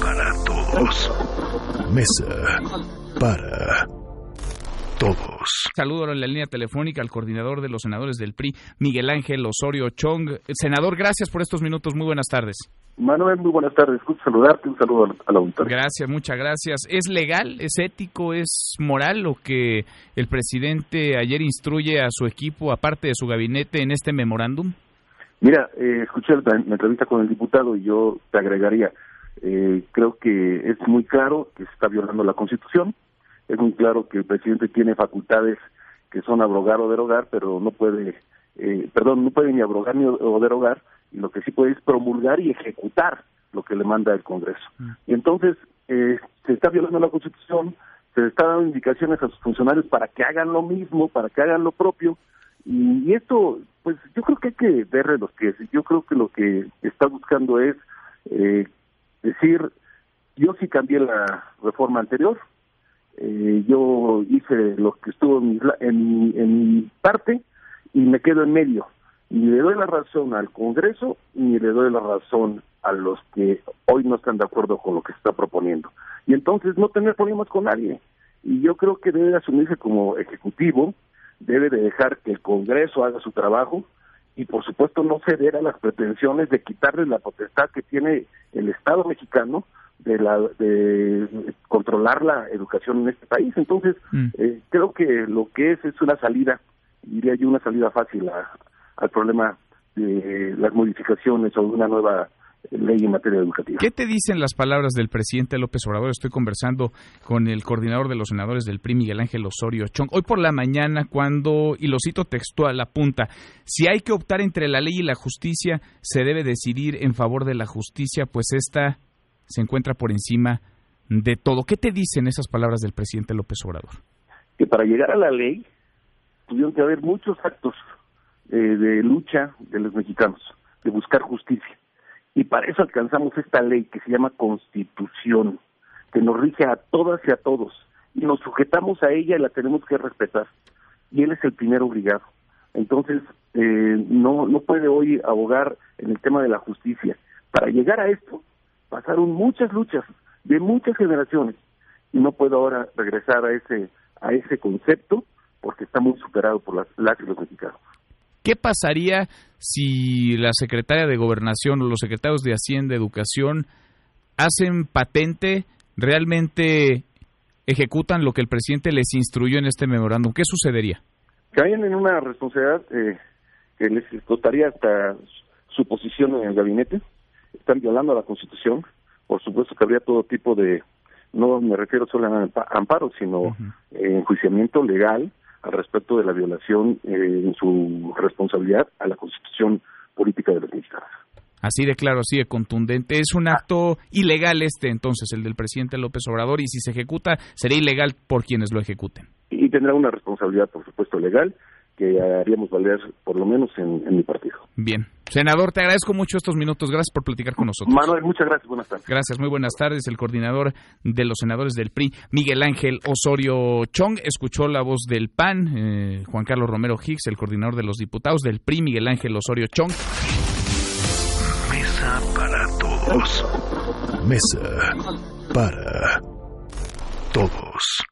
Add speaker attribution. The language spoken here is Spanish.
Speaker 1: para todos. Mesa para todos.
Speaker 2: Saludo en la línea telefónica al coordinador de los senadores del PRI, Miguel Ángel Osorio Chong. Senador, gracias por estos minutos. Muy buenas tardes.
Speaker 3: Manuel, muy buenas tardes. Gusto saludarte. Un saludo al auditorio.
Speaker 2: Gracias, muchas gracias. ¿Es legal, es ético, es moral lo que el presidente ayer instruye a su equipo, aparte de su gabinete, en este memorándum?
Speaker 3: Mira, eh, escuché la, entrevista con el diputado y yo te agregaría, eh, creo que es muy claro que se está violando la Constitución, es muy claro que el presidente tiene facultades que son abrogar o derogar, pero no puede, eh, perdón, no puede ni abrogar ni o derogar, y lo que sí puede es promulgar y ejecutar lo que le manda el Congreso. Mm. Y entonces eh, se está violando la Constitución, se está dando indicaciones a sus funcionarios para que hagan lo mismo, para que hagan lo propio, y, esto, pues yo creo que hay que verle los pies. Yo creo que lo que está buscando es eh, decir, yo sí cambié la reforma anterior, eh, yo hice lo que estuvo en en, en mi parte y me quedo en medio ni le doy la razón al Congreso ni le doy la razón a los que hoy no están de acuerdo con lo que se está proponiendo. Y entonces no tener problemas con nadie. Y yo creo que debe asumirse como ejecutivo, debe de dejar que el Congreso haga su trabajo y por supuesto no ceder a las pretensiones de quitarle la potestad que tiene el Estado mexicano de la de controlar la educación en este país. Entonces, mm. eh, creo que lo que es es una salida, diría yo, una salida fácil a, al problema de las modificaciones o una nueva ley en materia educativa.
Speaker 2: ¿Qué te dicen las palabras del presidente López Obrador? Estoy conversando con el coordinador de los senadores del PRI, Miguel Ángel Osorio Chong. Hoy por la mañana, cuando, y lo cito textual, apunta, si hay que optar entre la ley y la justicia, se debe decidir en favor de la justicia, pues esta se encuentra por encima de todo. ¿Qué te dicen esas palabras del presidente López Obrador?
Speaker 3: Que para llegar a la ley tuvieron que haber muchos actos eh, de lucha de los mexicanos, de buscar justicia. Y para eso alcanzamos esta ley que se llama Constitución, que nos rige a todas y a todos. Y nos sujetamos a ella y la tenemos que respetar. Y él es el primer obligado. Entonces, eh, no, no puede hoy abogar en el tema de la justicia. Para llegar a esto, pasaron muchas luchas de muchas generaciones y no puedo ahora regresar a ese a ese concepto porque está muy superado por las, las y los mexicanos.
Speaker 2: ¿Qué pasaría si la secretaria de Gobernación o los secretarios de Hacienda, Educación, hacen patente, realmente ejecutan lo que el presidente les instruyó en este memorándum? ¿Qué sucedería?
Speaker 3: Caen en una responsabilidad eh, que les costaría hasta su posición en el gabinete. Están violando la Constitución. Por supuesto que habría todo tipo de, no me refiero solo a amparo, sino enjuiciamiento legal al respecto de la violación eh, en su responsabilidad a la Constitución política de los mexicanos.
Speaker 2: Así de claro, así de contundente. Es un acto ilegal este entonces, el del presidente López Obrador, y si se ejecuta, será ilegal por quienes lo ejecuten.
Speaker 3: Y tendrá una responsabilidad, por supuesto, legal, que haríamos valer por lo menos en, mi partido.
Speaker 2: Bien. Senador, te agradezco mucho estos minutos. Gracias por platicar con nosotros.
Speaker 3: Manuel, muchas gracias. Buenas tardes.
Speaker 2: Gracias, muy buenas tardes. El coordinador de los senadores del PRI, Miguel Ángel Osorio Chong, escuchó la voz del PAN, eh, Juan Carlos Romero Hicks, el coordinador de los diputados del PRI, Miguel Ángel Osorio Chong.
Speaker 1: Mesa para todos. Mesa para todos.